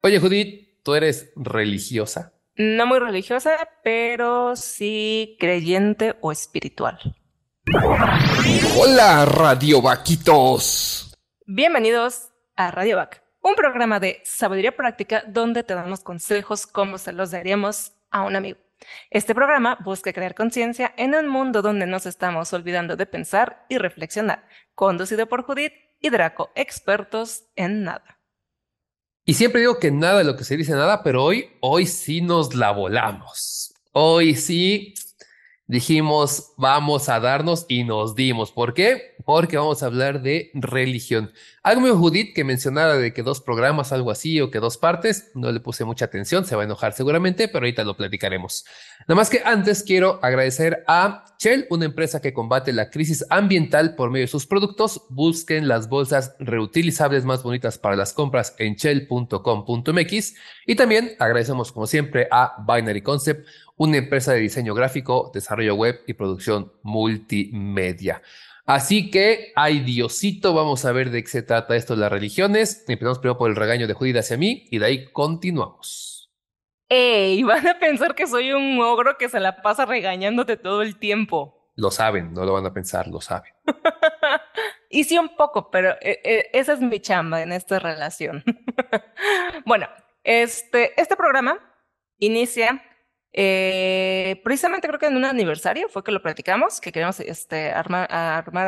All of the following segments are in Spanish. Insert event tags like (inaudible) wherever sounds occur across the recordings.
Oye, Judith, ¿tú eres religiosa? No muy religiosa, pero sí creyente o espiritual. Hola, Radio Vaquitos. Bienvenidos a Radio Vac, un programa de sabiduría práctica donde te damos consejos como se los daríamos a un amigo. Este programa busca crear conciencia en un mundo donde nos estamos olvidando de pensar y reflexionar, conducido por Judith y Draco, expertos en nada. Y siempre digo que nada de lo que se dice nada, pero hoy, hoy sí nos la volamos. Hoy sí dijimos, vamos a darnos y nos dimos. ¿Por qué? Porque vamos a hablar de religión. Algo muy Judith que mencionara de que dos programas, algo así, o que dos partes, no le puse mucha atención, se va a enojar seguramente, pero ahorita lo platicaremos. Nada más que antes quiero agradecer a Shell, una empresa que combate la crisis ambiental por medio de sus productos. Busquen las bolsas reutilizables más bonitas para las compras en shell.com.mx. Y también agradecemos como siempre a Binary Concept, una empresa de diseño gráfico, desarrollo web y producción multimedia. Así que, ay Diosito, vamos a ver de qué se trata esto de las religiones. Empezamos primero por el regaño de Judith hacia mí y de ahí continuamos. ¡Ey! Van a pensar que soy un ogro que se la pasa regañándote todo el tiempo. Lo saben, no lo van a pensar, lo saben. (laughs) y sí un poco, pero eh, eh, esa es mi chamba en esta relación. (laughs) bueno, este, este programa inicia eh, precisamente creo que en un aniversario fue que lo platicamos, que queremos este, armar,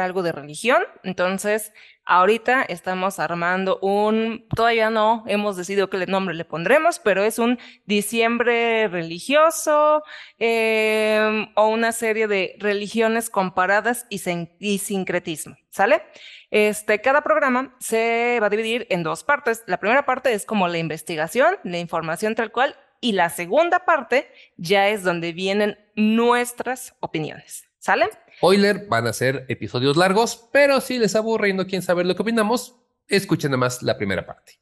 algo de religión. Entonces, ahorita estamos armando un, todavía no hemos decidido qué nombre le pondremos, pero es un diciembre religioso eh, o una serie de religiones comparadas y, y sincretismo. ¿Sale? Este, cada programa se va a dividir en dos partes. La primera parte es como la investigación, la información tal cual, y la segunda parte ya es donde vienen nuestras opiniones. ¿Sale? Spoiler, van a ser episodios largos, pero si les aburre y no quieren saber lo que opinamos, escuchen nada más la primera parte.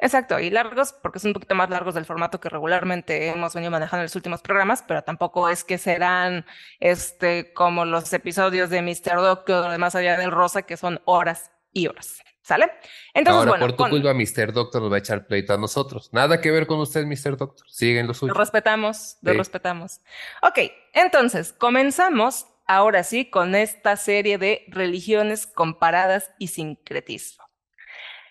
Exacto, y largos porque son un poquito más largos del formato que regularmente hemos venido manejando en los últimos programas, pero tampoco es que serán este como los episodios de Mr. Doctor o de Más Allá del Rosa, que son horas y horas. ¿Sale? Entonces, Ahora, por tu culpa, Mr. Doctor nos va a echar pleito a nosotros. Nada que ver con usted, Mr. Doctor. Siguen lo suyo. Lo respetamos, lo respetamos. Ok, entonces, comenzamos ahora sí con esta serie de religiones comparadas y sincretismo.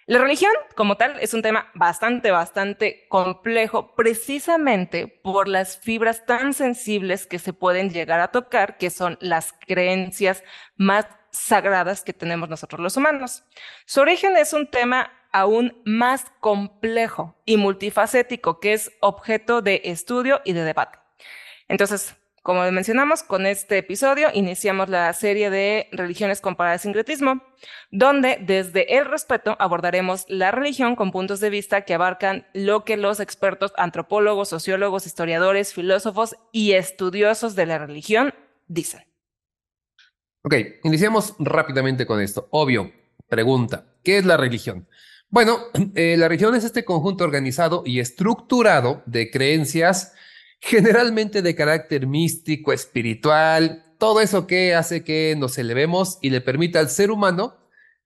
La religión, como tal, es un tema bastante, bastante complejo, precisamente por las fibras tan sensibles que se pueden llegar a tocar, que son las creencias más sagradas que tenemos nosotros los humanos. Su origen es un tema aún más complejo y multifacético que es objeto de estudio y de debate. Entonces, como mencionamos, con este episodio iniciamos la serie de religiones comparadas sincretismo, donde desde el respeto abordaremos la religión con puntos de vista que abarcan lo que los expertos antropólogos, sociólogos, historiadores, filósofos y estudiosos de la religión dicen. Ok, iniciamos rápidamente con esto. Obvio, pregunta, ¿qué es la religión? Bueno, (clears throat) eh, la religión es este conjunto organizado y estructurado de creencias generalmente de carácter místico, espiritual, todo eso que hace que nos elevemos y le permita al ser humano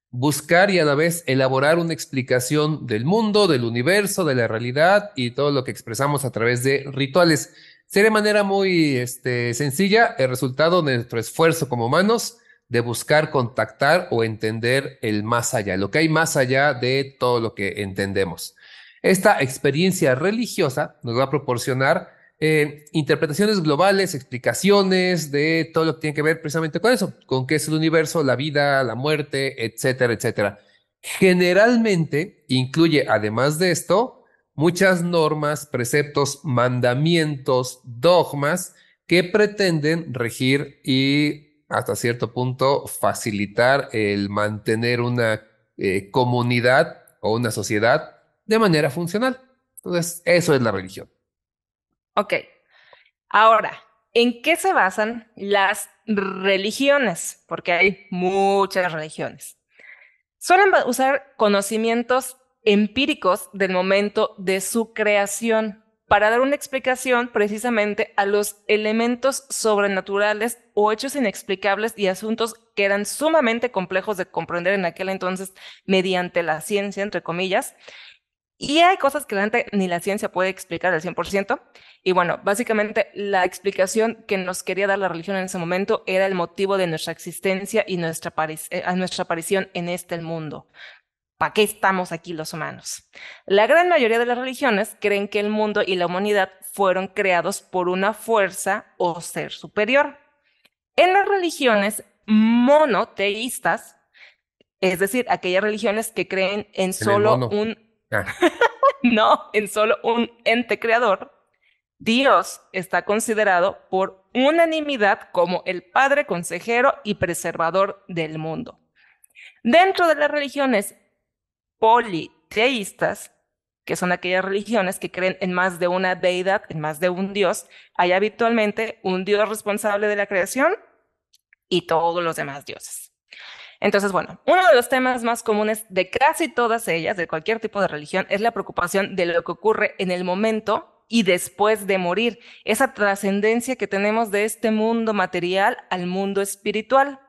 buscar y a la vez elaborar una explicación del mundo, del universo, de la realidad y todo lo que expresamos a través de rituales. Sería de manera muy este, sencilla el resultado de nuestro esfuerzo como humanos de buscar contactar o entender el más allá, lo que hay más allá de todo lo que entendemos. Esta experiencia religiosa nos va a proporcionar eh, interpretaciones globales, explicaciones de todo lo que tiene que ver precisamente con eso, con qué es el universo, la vida, la muerte, etcétera, etcétera. Generalmente incluye, además de esto, muchas normas, preceptos, mandamientos, dogmas que pretenden regir y hasta cierto punto facilitar el mantener una eh, comunidad o una sociedad de manera funcional. Entonces, eso es la religión. Ok. Ahora, ¿en qué se basan las religiones? Porque hay muchas religiones. Suelen usar conocimientos empíricos del momento de su creación, para dar una explicación precisamente a los elementos sobrenaturales o hechos inexplicables y asuntos que eran sumamente complejos de comprender en aquel entonces mediante la ciencia, entre comillas. Y hay cosas que ni la ciencia puede explicar al 100%. Y bueno, básicamente la explicación que nos quería dar la religión en ese momento era el motivo de nuestra existencia y nuestra, eh, nuestra aparición en este mundo. ¿Para qué estamos aquí los humanos? La gran mayoría de las religiones creen que el mundo y la humanidad fueron creados por una fuerza o ser superior. En las religiones monoteístas, es decir, aquellas religiones que creen en solo un... Ah. (laughs) no, en solo un ente creador, Dios está considerado por unanimidad como el Padre consejero y preservador del mundo. Dentro de las religiones politeístas, que son aquellas religiones que creen en más de una deidad, en más de un dios, hay habitualmente un dios responsable de la creación y todos los demás dioses. Entonces, bueno, uno de los temas más comunes de casi todas ellas, de cualquier tipo de religión, es la preocupación de lo que ocurre en el momento y después de morir, esa trascendencia que tenemos de este mundo material al mundo espiritual.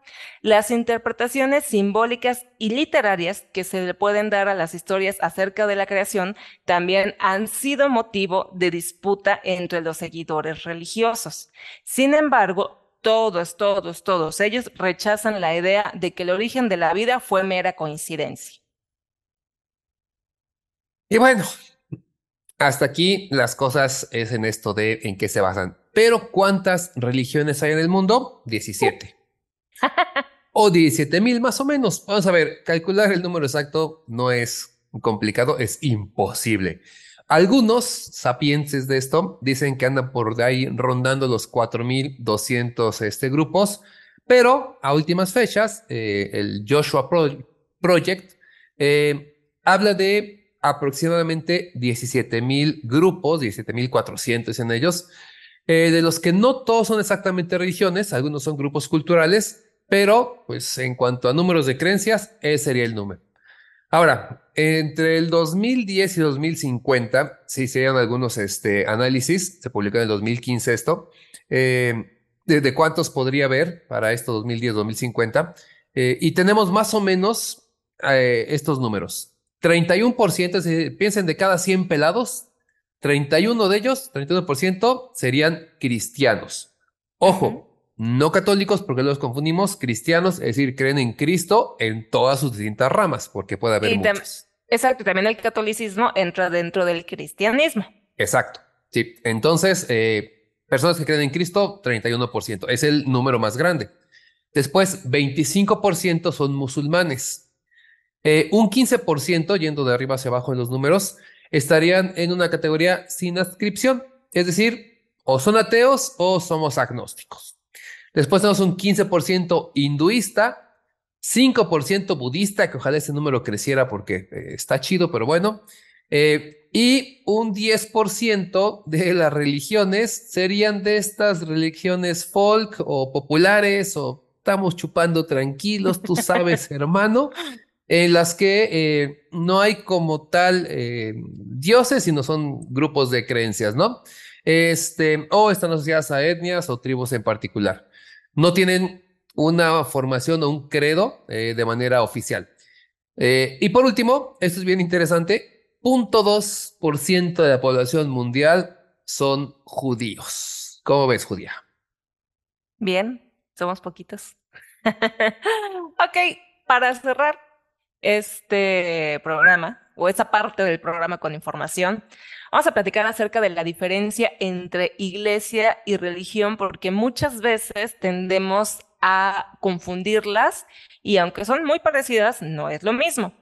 Las interpretaciones simbólicas y literarias que se le pueden dar a las historias acerca de la creación también han sido motivo de disputa entre los seguidores religiosos. Sin embargo, todos, todos, todos ellos rechazan la idea de que el origen de la vida fue mera coincidencia. Y bueno, hasta aquí las cosas es en esto de en qué se basan. Pero ¿cuántas religiones hay en el mundo? 17. (laughs) o 17 mil más o menos. Vamos a ver, calcular el número exacto no es complicado, es imposible. Algunos sapienses de esto dicen que andan por ahí rondando los 4.200 este, grupos, pero a últimas fechas, eh, el Joshua Project eh, habla de aproximadamente 17 mil grupos, 17 mil 400 en ellos, eh, de los que no todos son exactamente religiones, algunos son grupos culturales, pero pues en cuanto a números de creencias, ese sería el número. Ahora, entre el 2010 y 2050, se hicieron algunos este, análisis, se publicó en el 2015 esto, eh, de, cuántos podría haber para esto 2010-2050, eh, y tenemos más o menos estos números. 31%, piensen de cada 100 pelados, 31 de ellos, 31% serían cristianos. Ojo, no católicos porque los confundimos, cristianos, es decir, creen en Cristo en todas sus distintas ramas, porque puede haber muchos. Exacto, también el catolicismo entra dentro del cristianismo. Exacto, sí. Entonces, eh, personas que creen en Cristo, 31%, es el número más grande. Después, 25% son musulmanes. Eh, un 15%, yendo de arriba hacia abajo en los números, estarían en una categoría sin adscripción, es decir, o son ateos o somos agnósticos. Después tenemos un 15% hinduista, 5% budista, que ojalá ese número creciera porque eh, está chido, pero bueno. Eh, y un 10% de las religiones serían de estas religiones folk o populares o estamos chupando tranquilos, tú sabes, (laughs) hermano en las que eh, no hay como tal eh, dioses, sino son grupos de creencias, ¿no? Este, o están asociadas a etnias o tribus en particular. No tienen una formación o un credo eh, de manera oficial. y por último, esto es bien interesante, 0.2% de la población mundial son judíos. ¿Cómo ves, judía? Bien, somos poquitos. (laughs) ok, para cerrar, este programa o esa parte del programa con información, vamos a platicar acerca de la diferencia entre iglesia y religión, porque muchas veces tendemos a confundirlas y aunque son muy parecidas, no es lo mismo.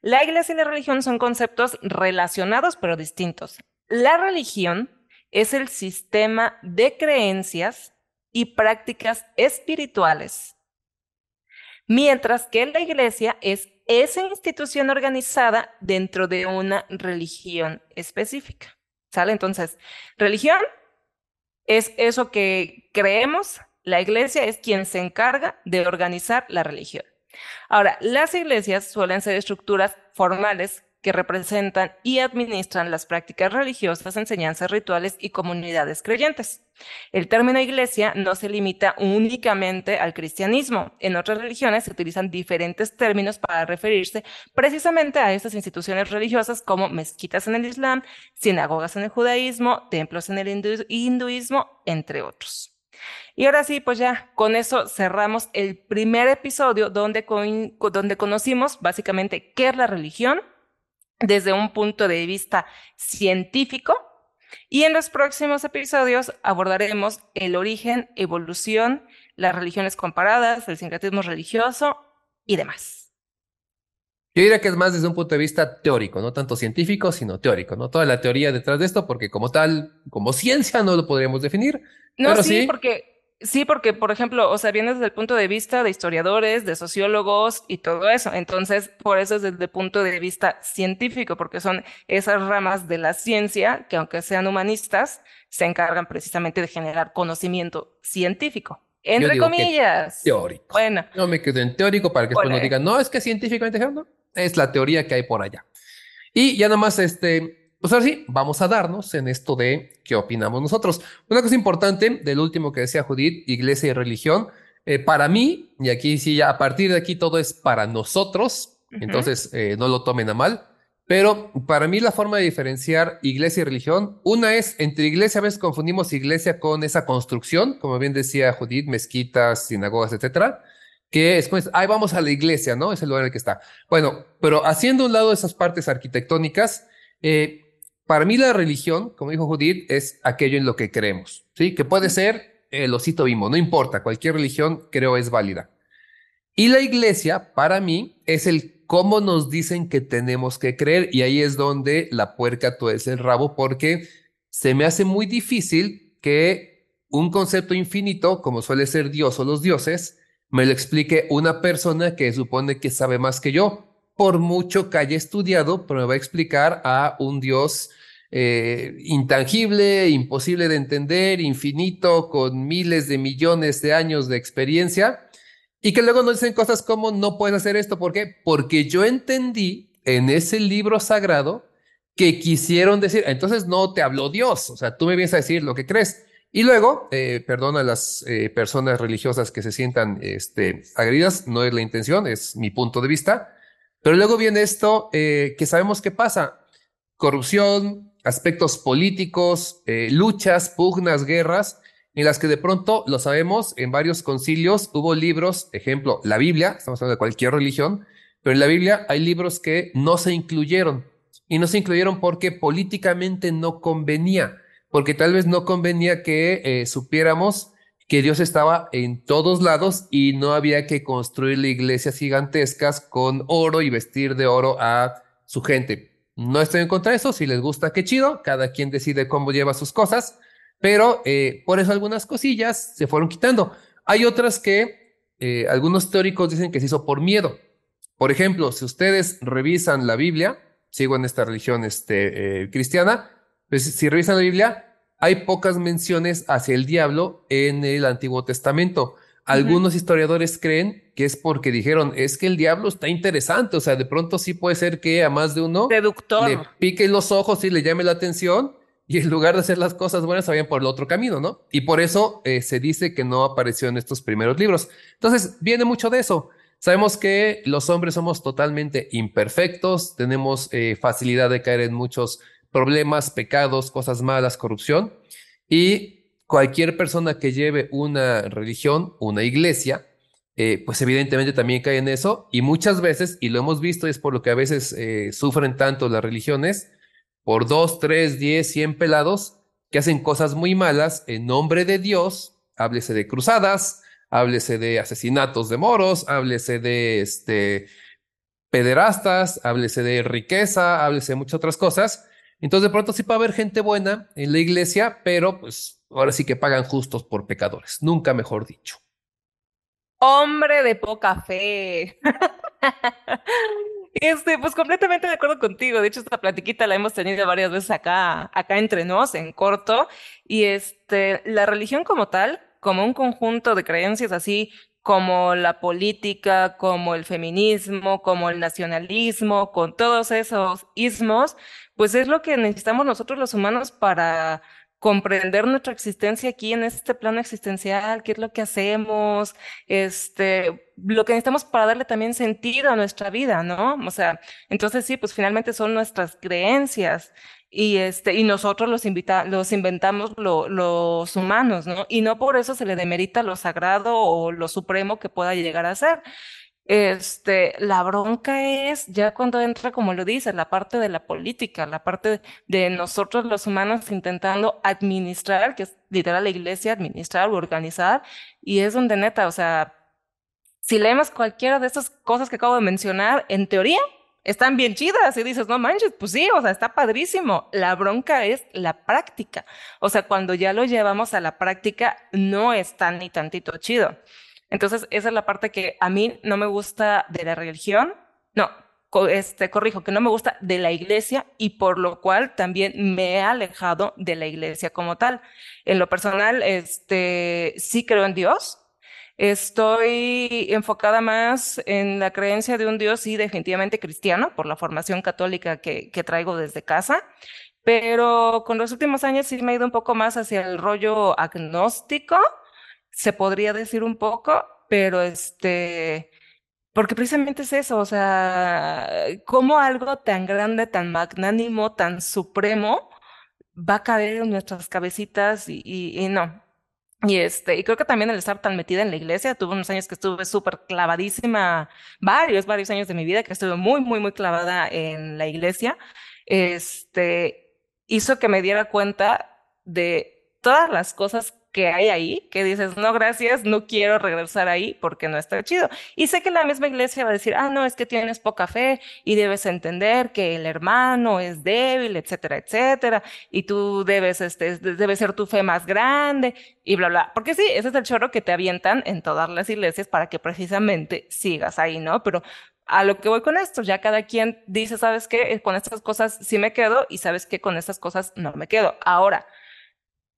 La iglesia y la religión son conceptos relacionados pero distintos. La religión es el sistema de creencias y prácticas espirituales, mientras que la iglesia es esa institución organizada dentro de una religión específica. ¿Sale? Entonces, religión es eso que creemos, la iglesia es quien se encarga de organizar la religión. Ahora, las iglesias suelen ser estructuras formales que representan y administran las prácticas religiosas, enseñanzas rituales y comunidades creyentes. El término iglesia no se limita únicamente al cristianismo. En otras religiones se utilizan diferentes términos para referirse precisamente a estas instituciones religiosas como mezquitas en el Islam, sinagogas en el judaísmo, templos en el hinduismo, entre otros. Y ahora sí, pues ya con eso cerramos el primer episodio donde, donde conocimos básicamente qué es la religión desde un punto de vista científico. Y en los próximos episodios abordaremos el origen, evolución, las religiones comparadas, el sincretismo religioso y demás. Yo diría que es más desde un punto de vista teórico, no tanto científico, sino teórico, ¿no? Toda la teoría detrás de esto, porque como tal, como ciencia no lo podríamos definir. No, sí, porque Sí, porque, por ejemplo, o sea, viene desde el punto de vista de historiadores, de sociólogos y todo eso. Entonces, por eso es desde el punto de vista científico, porque son esas ramas de la ciencia que, aunque sean humanistas, se encargan precisamente de generar conocimiento científico. Entre comillas. Teórico. Bueno. No me quedo en teórico para que después no digan, no, es que científicamente no. Es la teoría que hay por allá. Y ya nada más, este, pues ahora sí, vamos a darnos en esto de qué opinamos nosotros. Una cosa importante del último que decía Judith, iglesia y religión, eh, para mí, y aquí sí, ya a partir de aquí todo es para nosotros, entonces eh, no lo tomen a mal, pero para mí la forma de diferenciar iglesia y religión, una es, entre iglesia a veces confundimos iglesia con esa construcción, como bien decía Judith, mezquitas, sinagogas, etcétera, que es pues, ahí vamos a la iglesia, ¿no? Es el lugar en el que está. Bueno, pero haciendo un lado esas partes arquitectónicas, eh, para mí la religión, como dijo Judith, es aquello en lo que creemos, ¿sí? Que puede ser el osito bimbo, no importa, cualquier religión creo es válida. Y la iglesia, para mí, es el cómo nos dicen que tenemos que creer y ahí es donde la puerca tuerce el rabo porque se me hace muy difícil que un concepto infinito, como suele ser Dios o los dioses, me lo explique una persona que supone que sabe más que yo, por mucho que haya estudiado, pero me va a explicar a un Dios eh, intangible, imposible de entender, infinito, con miles de millones de años de experiencia, y que luego nos dicen cosas como no puedes hacer esto. ¿Por qué? Porque yo entendí en ese libro sagrado que quisieron decir, entonces no te habló Dios, o sea, tú me vienes a decir lo que crees. Y luego, eh, perdona a las eh, personas religiosas que se sientan este, agredidas, no es la intención, es mi punto de vista. Pero luego viene esto que sabemos qué pasa. Corrupción, aspectos políticos, eh, luchas, pugnas, guerras, en las que de pronto, lo sabemos, en varios concilios hubo libros, ejemplo, la Biblia, estamos hablando de cualquier religión, pero en la Biblia hay libros que no se incluyeron. Y no se incluyeron porque políticamente no convenía, porque tal vez no convenía que eh, supiéramos que Dios estaba en todos lados y no había que construir iglesias gigantescas con oro y vestir de oro a su gente. No estoy en contra de eso, si les gusta, qué chido, cada quien decide cómo lleva sus cosas, pero eh, por eso algunas cosillas se fueron quitando. Hay otras que eh, algunos teóricos dicen que se hizo por miedo. Por ejemplo, si ustedes revisan la Biblia, sigo en esta religión este, eh, cristiana, pues si revisan la Biblia, hay pocas menciones hacia el diablo en el Antiguo Testamento. Algunos historiadores creen que es porque dijeron, es que el diablo está interesante, o sea, de pronto sí puede ser que a más de uno le pique los ojos y le llame la atención y en lugar de hacer las cosas buenas, vayan por el otro camino, ¿no? Y por eso eh, se dice que no apareció en estos primeros libros. Entonces, viene mucho de eso. Sabemos que los hombres somos totalmente imperfectos, tenemos eh, facilidad de caer en muchos problemas, pecados, cosas malas, corrupción. Y cualquier persona que lleve una religión, una iglesia, eh, pues evidentemente también cae en eso y muchas veces, y lo hemos visto, es por lo que a veces eh, sufren tanto las religiones, por dos, tres, diez, cien pelados que hacen cosas muy malas en nombre de Dios, háblese de cruzadas, háblese de asesinatos de moros, háblese de este, pederastas, háblese de riqueza, háblese de muchas otras cosas. Entonces de pronto sí puede haber gente buena en la iglesia, pero pues ahora sí que pagan justos por pecadores, nunca mejor dicho. Hombre de poca fe. Este, pues completamente de acuerdo contigo. De hecho, esta platiquita la hemos tenido varias veces acá, acá entre nos, en corto. Y este, la religión como tal, como un conjunto de creencias así como la política, como el feminismo, como el nacionalismo, con todos esos ismos, pues es lo que necesitamos nosotros los humanos para comprender nuestra existencia aquí en este plano existencial, qué es lo que hacemos, este, lo que necesitamos para darle también sentido a nuestra vida, ¿no? O sea, entonces sí, pues finalmente son nuestras creencias y este y nosotros los invita, los inventamos los humanos, ¿no? Y no por eso se le demerita lo sagrado o lo supremo que pueda llegar a ser. Este, la bronca es ya cuando entra, como lo dice, la parte de la política, la parte de nosotros los humanos intentando administrar, que es literal la iglesia, administrar o organizar, y es donde neta, o sea, si leemos cualquiera de estas cosas que acabo de mencionar, en teoría están bien chidas y dices, no manches, pues sí, o sea, está padrísimo. La bronca es la práctica. O sea, cuando ya lo llevamos a la práctica, no está ni tantito chido. Entonces, esa es la parte que a mí no me gusta de la religión. No, este, corrijo, que no me gusta de la iglesia y por lo cual también me he alejado de la iglesia como tal. En lo personal, este, sí creo en Dios. Estoy enfocada más en la creencia de un Dios, sí, definitivamente cristiano, por la formación católica que, traigo desde casa, pero con los últimos años sí me he ido un poco más hacia el rollo agnóstico se podría decir un poco, pero este, porque precisamente es eso, o sea, cómo algo tan grande, tan magnánimo, tan supremo va a caer en nuestras cabecitas y, no. Y este, y creo que también el estar tan metida en la iglesia, tuve unos años que estuve súper clavadísima, varios, varios años de mi vida que estuve muy, muy, muy clavada en la iglesia, este, hizo que me diera cuenta de todas las cosas que hay ahí, que dices, no, gracias, no quiero regresar ahí porque no está chido. Y sé que la misma iglesia va a decir, ah, no, es que tienes poca fe y debes entender que el hermano es débil, etcétera, etcétera, y tú debes, este, debe ser tu fe más grande y bla, bla. Porque sí, ese es el chorro que te avientan en todas las iglesias para que precisamente sigas ahí, ¿no? Pero a lo que voy con esto, ya cada quien dice, ¿sabes qué? Con estas cosas sí me quedo y sabes qué? Con estas cosas no me quedo. Ahora,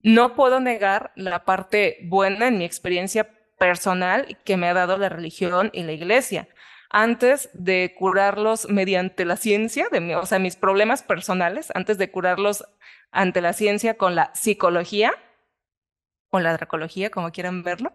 no puedo negar la parte buena en mi experiencia personal que me ha dado la religión y la iglesia. Antes de curarlos mediante la ciencia, de o sea, mis problemas personales, antes de curarlos ante la ciencia con la psicología, o la dracología, como quieran verlo,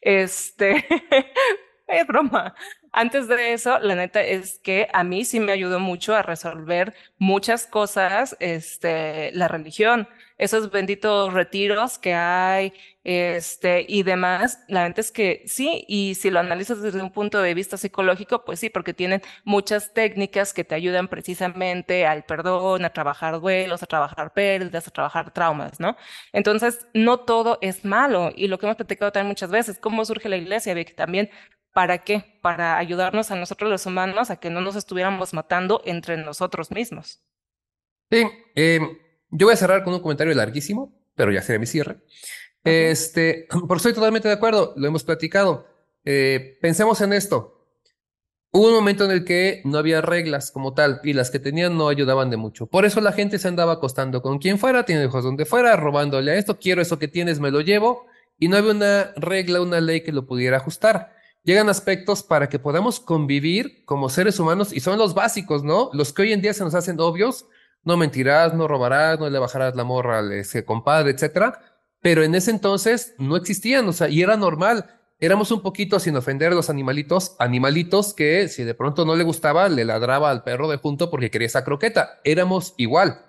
este, (laughs) es broma. Antes de eso, la neta es que a mí sí me ayudó mucho a resolver muchas cosas, este, la religión esos benditos retiros que hay, este, y demás, la verdad es que sí, y si lo analizas desde un punto de vista psicológico, pues sí, porque tienen muchas técnicas que te ayudan precisamente al perdón, a trabajar duelos, a trabajar pérdidas, a trabajar traumas, ¿no? Entonces, no todo es malo, y lo que hemos platicado también muchas veces, ¿cómo surge la iglesia? Vic? También, ¿para qué? Para ayudarnos a nosotros los humanos a que no nos estuviéramos matando entre nosotros mismos. Sí, eh, yo voy a cerrar con un comentario larguísimo, pero ya será mi cierre. Este, (clears throat) porque estoy totalmente de acuerdo, lo hemos platicado. Eh, pensemos en esto. Hubo un momento en el que no había reglas como tal y las que tenían no ayudaban de mucho. Por eso la gente se andaba acostando con quien fuera, tiene hijos donde fuera, robándole a esto, quiero eso que tienes, me lo llevo. Y no había una regla, una ley que lo pudiera ajustar. Llegan aspectos para que podamos convivir como seres humanos y son los básicos, ¿no? Los que hoy en día se nos hacen obvios, no mentirás, no robarás, no le bajarás la morra al ese compadre, etcétera. Pero en ese entonces no existían, o sea, y era normal. Éramos un poquito, sin ofender a los animalitos, animalitos que si de pronto no le gustaba, le ladraba al perro de junto porque quería esa croqueta. Éramos igual.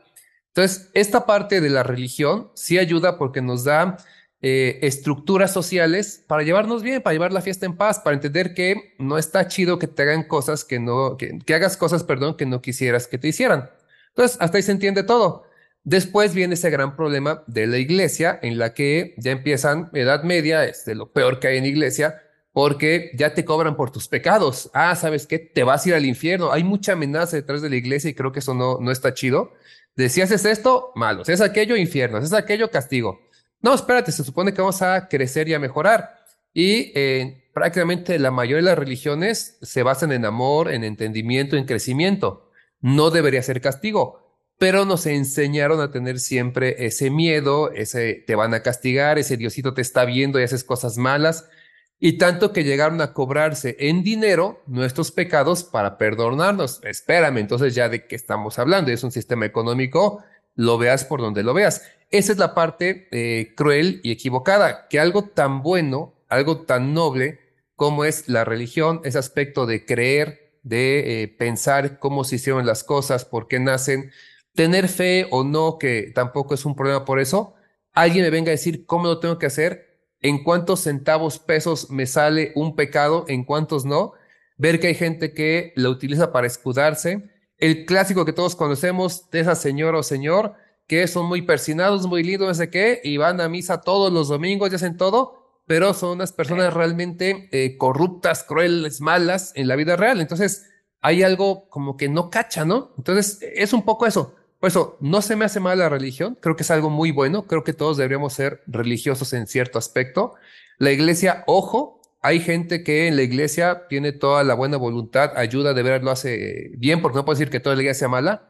Entonces, esta parte de la religión sí ayuda porque nos da eh, estructuras sociales para llevarnos bien, para llevar la fiesta en paz, para entender que no está chido que te hagan cosas que no, que, que hagas cosas, perdón, que no quisieras que te hicieran. Entonces, hasta ahí se entiende todo. Después viene ese gran problema de la iglesia, en la que ya empiezan Edad Media, es de lo peor que hay en iglesia, porque ya te cobran por tus pecados. Ah, ¿sabes qué? Te vas a ir al infierno. Hay mucha amenaza detrás de la iglesia y creo que eso no, no está chido. De si haces esto, malo. Si es aquello, infierno. Es aquello, castigo. No, espérate, se supone que vamos a crecer y a mejorar. Y eh, prácticamente la mayoría de las religiones se basan en amor, en entendimiento, en crecimiento no debería ser castigo, pero nos enseñaron a tener siempre ese miedo, ese te van a castigar, ese Diosito te está viendo y haces cosas malas. y tanto que llegaron a cobrarse en dinero nuestros pecados para perdonarnos. Espérame, entonces ya de qué estamos hablando, es un sistema económico, lo veas por donde lo veas. Esa es la parte eh, cruel y equivocada, que algo tan bueno, algo tan noble como es la religión, ese aspecto de creer, de eh, pensar cómo se hicieron las cosas, por qué nacen, tener fe o no, que tampoco es un problema por eso, alguien me venga a decir cómo lo tengo que hacer, en cuántos centavos pesos me sale un pecado, en cuántos no, ver que hay gente que lo utiliza para escudarse, el clásico que todos conocemos de esa señora o señor, que son muy persinados, muy lindos, no sé qué, y van a misa todos los domingos y hacen todo, pero son unas personas realmente eh, corruptas, crueles, malas en la vida real. Entonces, hay algo como que no cacha, ¿no? Entonces, es un poco eso. Por eso, no se me hace mal la religión, creo que es algo muy bueno, creo que todos deberíamos ser religiosos en cierto aspecto. La iglesia, ojo, hay gente que en la iglesia tiene toda la buena voluntad, ayuda, de ver, lo hace bien, porque no puedo decir que toda la iglesia sea mala,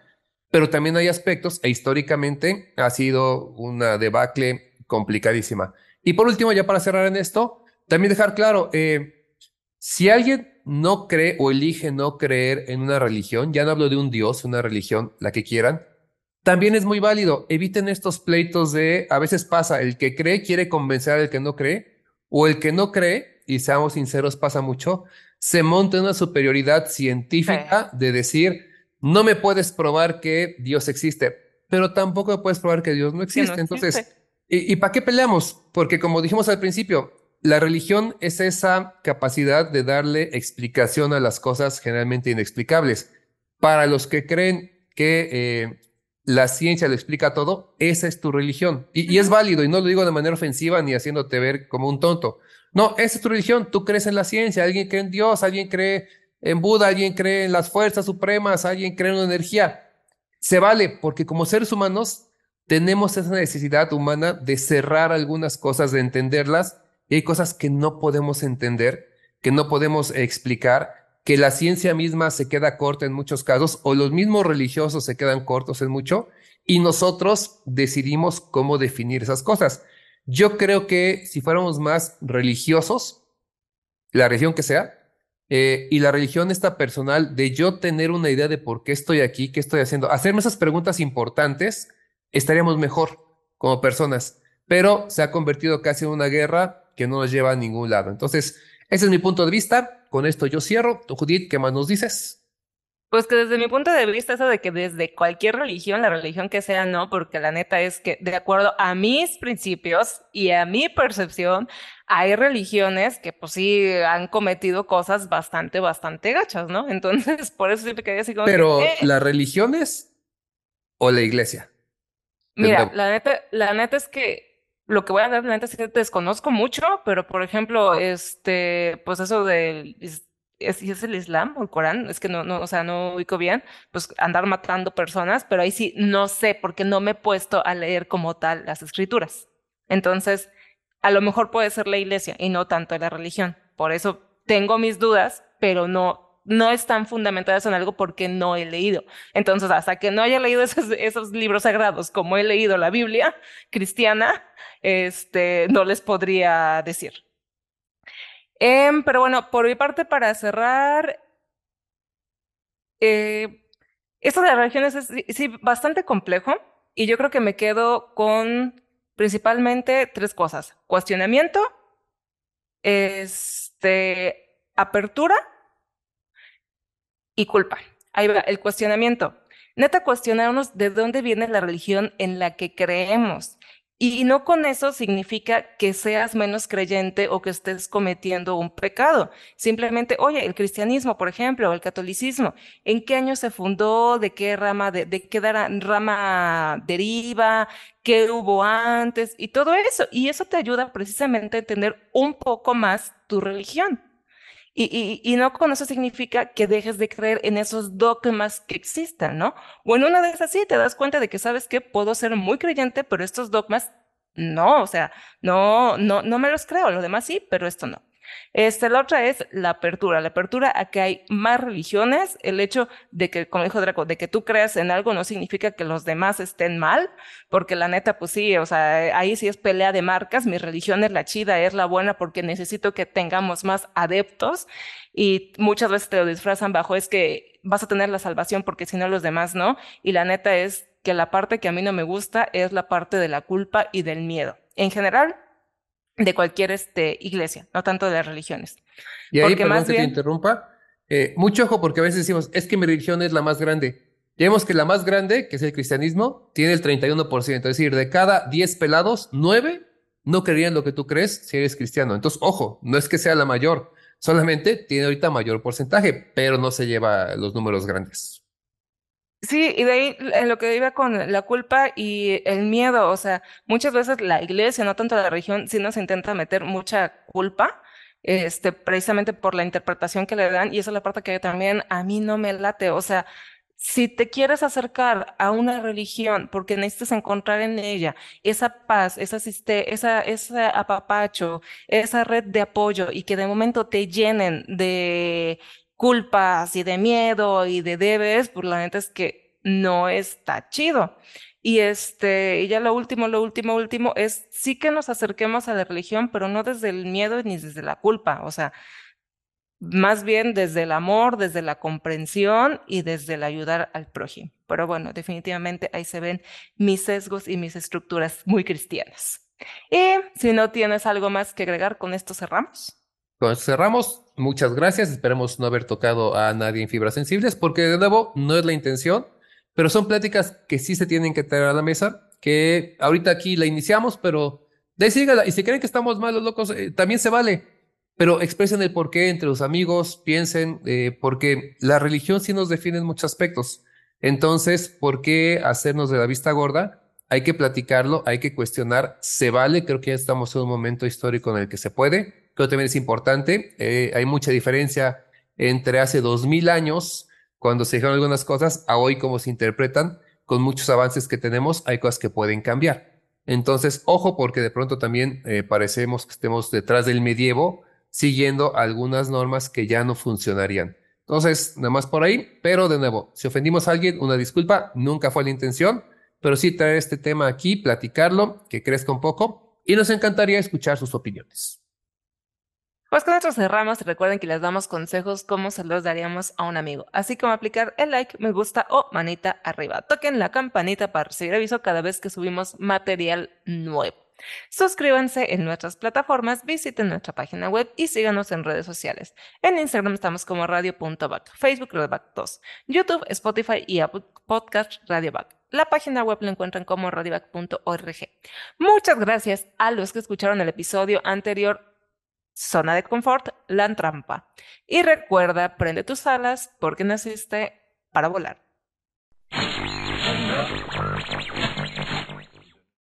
pero también hay aspectos, e históricamente ha sido una debacle complicadísima. Y por último, ya para cerrar en esto, también dejar claro, eh, si alguien no cree o elige no creer en una religión, ya no hablo de un Dios, una religión, la que quieran, también es muy válido. Eviten estos pleitos de, a veces pasa, el que cree quiere convencer al que no cree, o el que no cree, y seamos sinceros, pasa mucho, se monta en una superioridad científica de decir, no me puedes probar que Dios existe, pero tampoco me puedes probar que Dios no existe. Entonces, ¿y, ¿y para qué peleamos? Porque como dijimos al principio, la religión es esa capacidad de darle explicación a las cosas generalmente inexplicables. Para los que creen que eh, la ciencia le explica todo, esa es tu religión. Y, es válido, y no lo digo de manera ofensiva ni haciéndote ver como un tonto. No, esa es tu religión, tú crees en la ciencia, alguien cree en Dios, alguien cree en Buda, alguien cree en las fuerzas supremas, alguien cree en la energía. Se vale, porque como seres humanos tenemos esa necesidad humana de cerrar algunas cosas, de entenderlas, y hay cosas que no podemos entender, que no podemos explicar, que la ciencia misma se queda corta en muchos casos o los mismos religiosos se quedan cortos en mucho y nosotros decidimos cómo definir esas cosas. Yo creo que si fuéramos más religiosos, la religión que sea, eh, y la religión esta personal de yo tener una idea de por qué estoy aquí, qué estoy haciendo, hacerme esas preguntas importantes, estaríamos mejor como personas. Pero se ha convertido casi en una guerra que no nos lleva a ningún lado. Entonces, ese es mi punto de vista. Con esto yo cierro. Judith, ¿qué más nos dices? Pues que desde mi punto de vista, eso de que desde cualquier religión, la religión que sea, no, porque la neta es que de acuerdo a mis principios y a mi percepción, hay religiones que pues sí han cometido cosas bastante, bastante gachas, ¿no? (laughs) Entonces, por eso siempre quería así como... Pero, eh". ¿las religiones o la iglesia? Mira, la neta, la neta es que lo que voy a dar, la neta, sí desconozco mucho, pero por ejemplo, este, pues eso del, es, es, el Islam o el Corán, es que no, no, o sea, no ubico bien, pues andar matando personas, pero ahí sí no sé, porque no me he puesto a leer como tal las escrituras. Entonces, a lo mejor puede ser la iglesia y no tanto la religión. Por eso tengo mis dudas, pero no, no están fundamentadas en algo porque no he leído. Entonces, hasta que no haya leído (laughs) esos, libros sagrados, como he leído la Biblia cristiana, este, no les podría decir. Em, pero bueno, por mi parte, para cerrar, eh, esto de las religiones es bastante complejo y yo creo que me quedo con principalmente tres cosas. Cuestionamiento, este, apertura y culpa. Ahí va, el cuestionamiento. Neta, cuestionarnos de dónde viene la religión en la que creemos. Y no con eso significa que seas menos creyente o que estés cometiendo un pecado. Simplemente, oye, el cristianismo, por ejemplo, o el catolicismo, ¿en qué año se fundó? ¿De qué rama, de, de qué rama deriva? ¿Qué hubo antes? Y todo eso. Y eso te ayuda precisamente a entender un poco más tu religión. Y, y, no con eso significa que dejes de creer en esos dogmas que existan, ¿no? O en una de esas sí te das cuenta de que sabes que puedo ser muy creyente, pero estos dogmas no, o sea, no, no, no me los creo, lo demás sí, pero esto no. Este, la otra es la apertura, la apertura a que hay más religiones, el hecho de que, como dijo Draco, de que tú creas en algo no significa que los demás estén mal, porque la neta, pues sí, o sea, ahí sí es pelea de marcas, mi religión es la chida, es la buena porque necesito que tengamos más adeptos. Y muchas veces te lo disfrazan bajo es que vas a tener la salvación porque si no los demás no, y la neta es que la parte que a mí no me gusta es la parte de la culpa y del miedo. En general, de cualquier este, iglesia, no tanto de las religiones. Y ahí, perdón más que te interrumpa, eh, mucho ojo porque a veces decimos, es que mi religión es la más grande. Ya vemos que la más grande, que es el cristianismo, tiene el 31%, es decir, de cada 10 pelados, 9 no creerían lo que tú crees si eres cristiano. Entonces, ojo, no es que sea la mayor, solamente tiene ahorita mayor porcentaje, pero no se lleva los números grandes. Sí, y de ahí en lo que iba con la culpa y el miedo, o sea, muchas veces la iglesia, no tanto la religión, sí nos intenta meter mucha culpa, este, precisamente por la interpretación que le dan, y esa es la parte que también a mí no me late, o sea, si te quieres acercar a una religión porque necesitas encontrar en ella esa paz, esa, esa, ese apapacho, esa red de apoyo y que de momento te llenen de culpas y de miedo y de debes, pues la neta es que no está chido. Y este, y ya lo último, lo último, último es sí que nos acerquemos a la religión, pero no desde el miedo ni desde la culpa, o sea, más bien desde el amor, desde la comprensión y desde el ayudar al prójimo. Pero bueno, definitivamente ahí se ven mis sesgos y mis estructuras muy cristianas. Y si no tienes algo más que agregar, con esto cerramos. Con cerramos. Muchas gracias. Esperemos no haber tocado a nadie en fibras sensibles, porque de nuevo no es la intención, pero son pláticas que sí se tienen que traer a la mesa, que ahorita aquí la iniciamos, pero de Y si creen que estamos malos locos, eh, también se vale. Pero expresen el porqué entre los amigos, piensen, eh, porque la religión sí nos define en muchos aspectos. Entonces, ¿por qué hacernos de la vista gorda? Hay que platicarlo, hay que cuestionar, se vale, creo que ya estamos en un momento histórico en el que se puede creo que también es importante. Eh, hay mucha diferencia entre hace dos mil años, cuando se dijeron algunas cosas, a hoy cómo se interpretan. Con muchos avances que tenemos, hay cosas que pueden cambiar. Entonces, ojo, porque de pronto también eh, parecemos que estemos detrás del medievo, siguiendo algunas normas que ya no funcionarían. Entonces, nada más por ahí, pero de nuevo, si ofendimos a alguien, una disculpa, nunca fue la intención, pero sí traer este tema aquí, platicarlo, que crezca un poco, y nos encantaría escuchar sus opiniones. Pues con esto cerramos. Recuerden que les damos consejos como se los daríamos a un amigo, así como aplicar el like, me gusta o manita arriba. Toquen la campanita para recibir aviso cada vez que subimos material nuevo. Suscríbanse en nuestras plataformas, visiten nuestra página web y síganos en redes sociales. En Instagram estamos como radio.back, Facebook radioback 2, YouTube, Spotify y Apple Podcast radioback. La página web la encuentran como radioback.org. Muchas gracias a los que escucharon el episodio anterior zona de confort, la trampa. Y recuerda, prende tus alas porque naciste para volar.